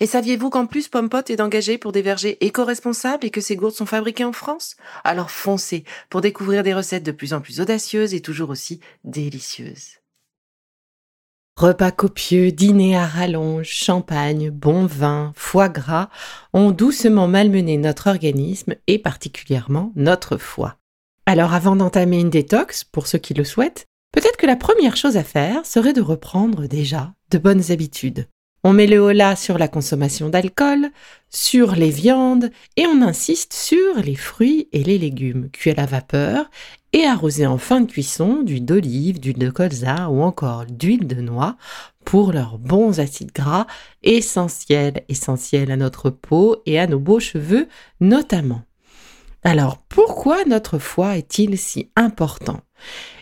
Et saviez-vous qu'en plus Pompot est engagé pour des vergers éco-responsables et que ces gourdes sont fabriquées en France? Alors foncez pour découvrir des recettes de plus en plus audacieuses et toujours aussi délicieuses. Repas copieux, dîner à rallonge, champagne, bon vin, foie gras ont doucement malmené notre organisme et particulièrement notre foie. Alors avant d'entamer une détox, pour ceux qui le souhaitent, peut-être que la première chose à faire serait de reprendre déjà de bonnes habitudes. On met le holà sur la consommation d'alcool, sur les viandes et on insiste sur les fruits et les légumes cuits à la vapeur et arrosés en fin de cuisson d'huile d'olive, d'huile de colza ou encore d'huile de noix pour leurs bons acides gras essentiels, essentiels à notre peau et à nos beaux cheveux notamment. Alors pourquoi notre foie est-il si important?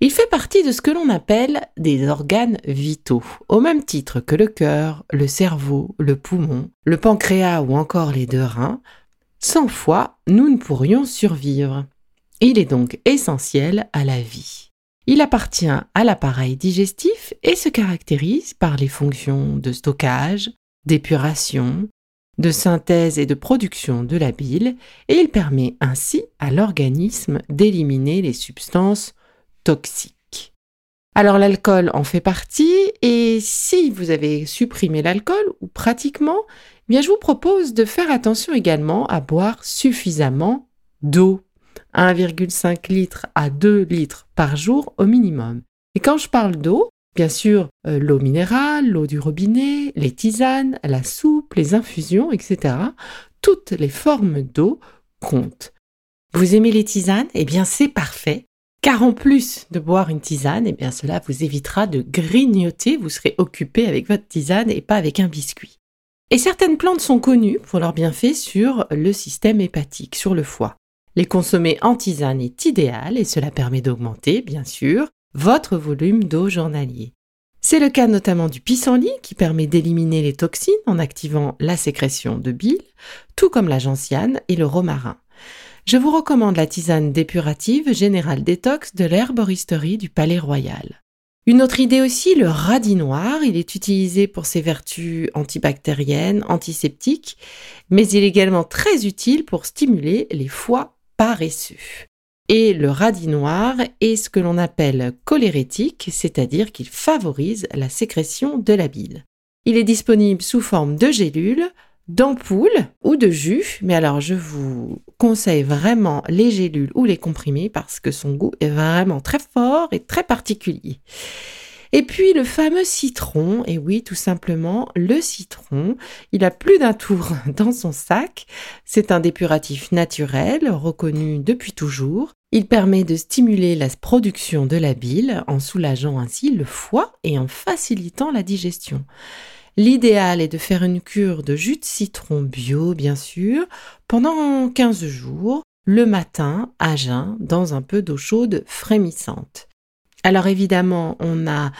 Il fait partie de ce que l'on appelle des organes vitaux, au même titre que le cœur, le cerveau, le poumon, le pancréas ou encore les deux reins. Sans foie, nous ne pourrions survivre. Il est donc essentiel à la vie. Il appartient à l'appareil digestif et se caractérise par les fonctions de stockage, d'épuration, de synthèse et de production de la bile, et il permet ainsi à l'organisme d'éliminer les substances toxiques. Alors l'alcool en fait partie et si vous avez supprimé l'alcool ou pratiquement, eh bien je vous propose de faire attention également à boire suffisamment d'eau. 1,5 litre à 2 litres par jour au minimum. Et quand je parle d'eau, bien sûr, euh, l'eau minérale, l'eau du robinet, les tisanes, la soupe, les infusions, etc. Toutes les formes d'eau comptent. Vous aimez les tisanes? Eh bien, c'est parfait. Car en plus de boire une tisane, eh bien cela vous évitera de grignoter, vous serez occupé avec votre tisane et pas avec un biscuit. Et certaines plantes sont connues pour leurs bienfaits sur le système hépatique, sur le foie. Les consommer en tisane est idéal et cela permet d'augmenter, bien sûr, votre volume d'eau journalier. C'est le cas notamment du pissenlit qui permet d'éliminer les toxines en activant la sécrétion de bile, tout comme la gentiane et le romarin je vous recommande la tisane dépurative Générale Détox de l'herboristerie du Palais Royal. Une autre idée aussi, le radis noir. Il est utilisé pour ses vertus antibactériennes, antiseptiques, mais il est également très utile pour stimuler les foies paresseux. Et le radis noir est ce que l'on appelle cholérétique, c'est-à-dire qu'il favorise la sécrétion de la bile. Il est disponible sous forme de gélules, d'ampoules ou de jus, mais alors je vous conseille vraiment les gélules ou les comprimés parce que son goût est vraiment très fort et très particulier. Et puis le fameux citron, et oui, tout simplement, le citron, il a plus d'un tour dans son sac. C'est un dépuratif naturel, reconnu depuis toujours. Il permet de stimuler la production de la bile en soulageant ainsi le foie et en facilitant la digestion. L'idéal est de faire une cure de jus de citron bio, bien sûr, pendant 15 jours, le matin, à jeun, dans un peu d'eau chaude frémissante. Alors évidemment, on a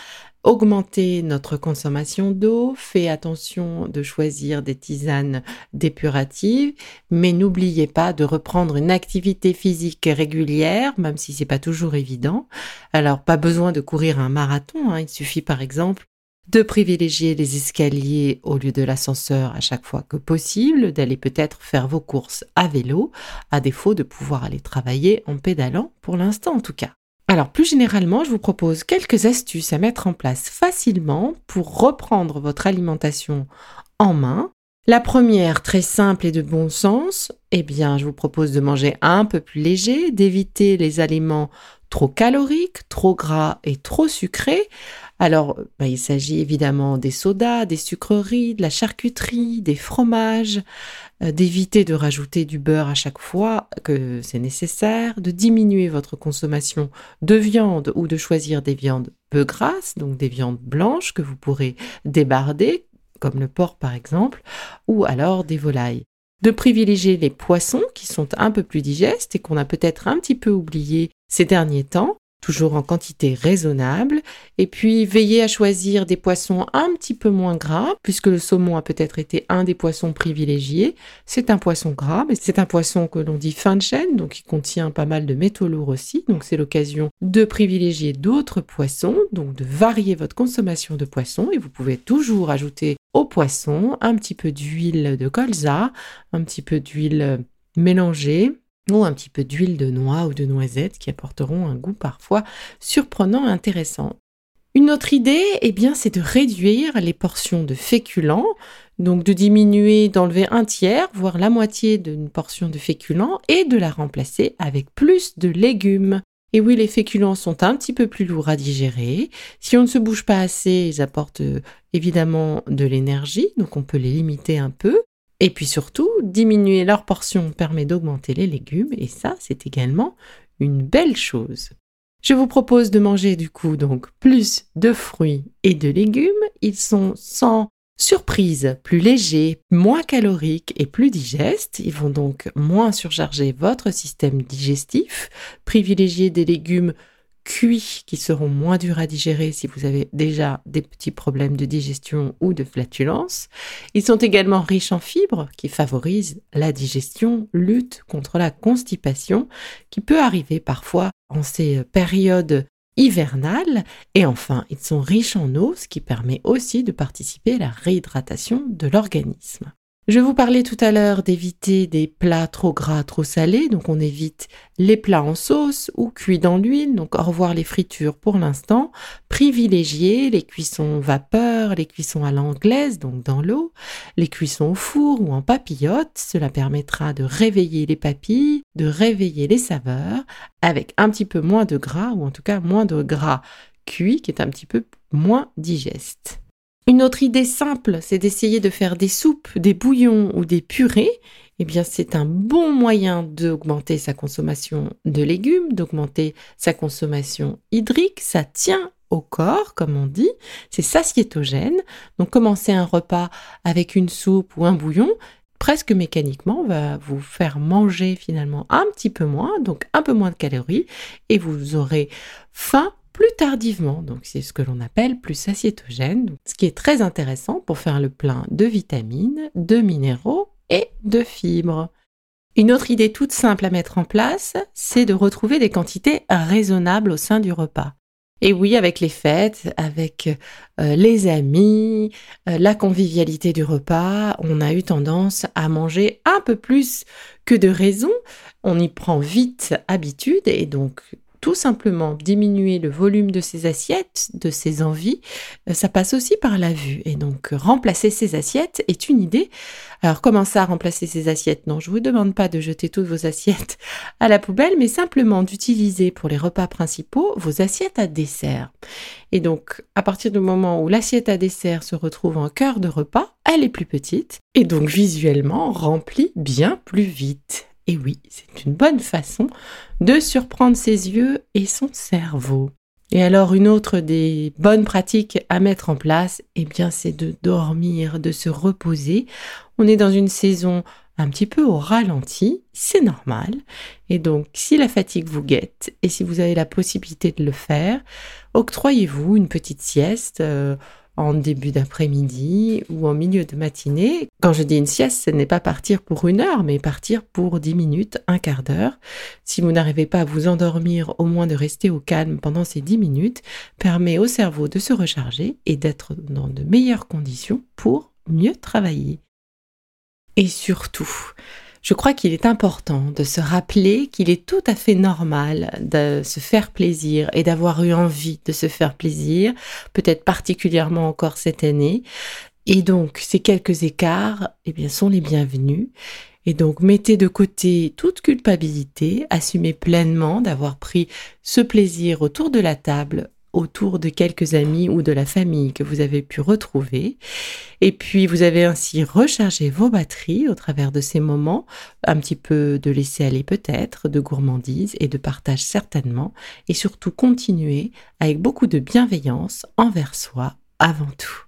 augmenté notre consommation d'eau, fait attention de choisir des tisanes dépuratives, mais n'oubliez pas de reprendre une activité physique régulière, même si c'est pas toujours évident. Alors pas besoin de courir un marathon, hein. il suffit par exemple de privilégier les escaliers au lieu de l'ascenseur à chaque fois que possible, d'aller peut-être faire vos courses à vélo, à défaut de pouvoir aller travailler en pédalant, pour l'instant en tout cas. Alors plus généralement, je vous propose quelques astuces à mettre en place facilement pour reprendre votre alimentation en main. La première, très simple et de bon sens, eh bien, je vous propose de manger un peu plus léger, d'éviter les aliments trop caloriques, trop gras et trop sucrés. Alors, bah, il s'agit évidemment des sodas, des sucreries, de la charcuterie, des fromages, euh, d'éviter de rajouter du beurre à chaque fois que c'est nécessaire, de diminuer votre consommation de viande ou de choisir des viandes peu grasses, donc des viandes blanches que vous pourrez débarder, comme le porc par exemple, ou alors des volailles. De privilégier les poissons qui sont un peu plus digestes et qu'on a peut-être un petit peu oublié ces derniers temps, toujours en quantité raisonnable, et puis veillez à choisir des poissons un petit peu moins gras, puisque le saumon a peut-être été un des poissons privilégiés. C'est un poisson gras, mais c'est un poisson que l'on dit fin de chaîne, donc il contient pas mal de métaux lourds aussi, donc c'est l'occasion de privilégier d'autres poissons, donc de varier votre consommation de poissons, et vous pouvez toujours ajouter au poisson un petit peu d'huile de colza, un petit peu d'huile mélangée, ou un petit peu d'huile de noix ou de noisette qui apporteront un goût parfois surprenant et intéressant. Une autre idée, eh bien, c'est de réduire les portions de féculents, donc de diminuer, d'enlever un tiers, voire la moitié d'une portion de féculents et de la remplacer avec plus de légumes. Et oui, les féculents sont un petit peu plus lourds à digérer. Si on ne se bouge pas assez, ils apportent euh, évidemment de l'énergie, donc on peut les limiter un peu. Et puis surtout, diminuer leur portion permet d'augmenter les légumes et ça, c'est également une belle chose. Je vous propose de manger du coup donc plus de fruits et de légumes. Ils sont sans surprise plus légers, moins caloriques et plus digestes. Ils vont donc moins surcharger votre système digestif. Privilégier des légumes cuits qui seront moins durs à digérer si vous avez déjà des petits problèmes de digestion ou de flatulence. Ils sont également riches en fibres qui favorisent la digestion, lutte contre la constipation qui peut arriver parfois en ces périodes hivernales. Et enfin, ils sont riches en eau, ce qui permet aussi de participer à la réhydratation de l'organisme. Je vous parlais tout à l'heure d'éviter des plats trop gras, trop salés, donc on évite les plats en sauce ou cuits dans l'huile, donc au revoir les fritures pour l'instant. Privilégier les cuissons vapeur, les cuissons à l'anglaise, donc dans l'eau, les cuissons au four ou en papillote, cela permettra de réveiller les papilles, de réveiller les saveurs, avec un petit peu moins de gras, ou en tout cas moins de gras cuit, qui est un petit peu moins digeste. Une autre idée simple, c'est d'essayer de faire des soupes, des bouillons ou des purées. Eh bien, c'est un bon moyen d'augmenter sa consommation de légumes, d'augmenter sa consommation hydrique. Ça tient au corps, comme on dit. C'est satiétogène. Donc, commencer un repas avec une soupe ou un bouillon, presque mécaniquement, va vous faire manger finalement un petit peu moins, donc un peu moins de calories, et vous aurez faim plus tardivement. Donc c'est ce que l'on appelle plus aciétogène, ce qui est très intéressant pour faire le plein de vitamines, de minéraux et de fibres. Une autre idée toute simple à mettre en place, c'est de retrouver des quantités raisonnables au sein du repas. Et oui, avec les fêtes, avec euh, les amis, euh, la convivialité du repas, on a eu tendance à manger un peu plus que de raison. On y prend vite habitude et donc tout simplement diminuer le volume de ses assiettes, de ses envies, euh, ça passe aussi par la vue. Et donc remplacer ses assiettes est une idée. Alors comment ça remplacer ses assiettes? Non, je vous demande pas de jeter toutes vos assiettes à la poubelle, mais simplement d'utiliser pour les repas principaux vos assiettes à dessert. Et donc à partir du moment où l'assiette à dessert se retrouve en cœur de repas, elle est plus petite et donc visuellement remplie bien plus vite. Et oui, c'est une bonne façon de surprendre ses yeux et son cerveau. Et alors une autre des bonnes pratiques à mettre en place, eh bien c'est de dormir, de se reposer. On est dans une saison un petit peu au ralenti, c'est normal. Et donc si la fatigue vous guette et si vous avez la possibilité de le faire, octroyez-vous une petite sieste. Euh, en début d'après-midi ou en milieu de matinée. Quand je dis une sieste, ce n'est pas partir pour une heure, mais partir pour dix minutes, un quart d'heure. Si vous n'arrivez pas à vous endormir, au moins de rester au calme pendant ces dix minutes permet au cerveau de se recharger et d'être dans de meilleures conditions pour mieux travailler. Et surtout, je crois qu'il est important de se rappeler qu'il est tout à fait normal de se faire plaisir et d'avoir eu envie de se faire plaisir, peut-être particulièrement encore cette année. Et donc, ces quelques écarts, eh bien, sont les bienvenus. Et donc, mettez de côté toute culpabilité, assumez pleinement d'avoir pris ce plaisir autour de la table autour de quelques amis ou de la famille que vous avez pu retrouver. Et puis vous avez ainsi rechargé vos batteries au travers de ces moments, un petit peu de laisser aller peut-être, de gourmandise et de partage certainement, et surtout continuer avec beaucoup de bienveillance envers soi avant tout.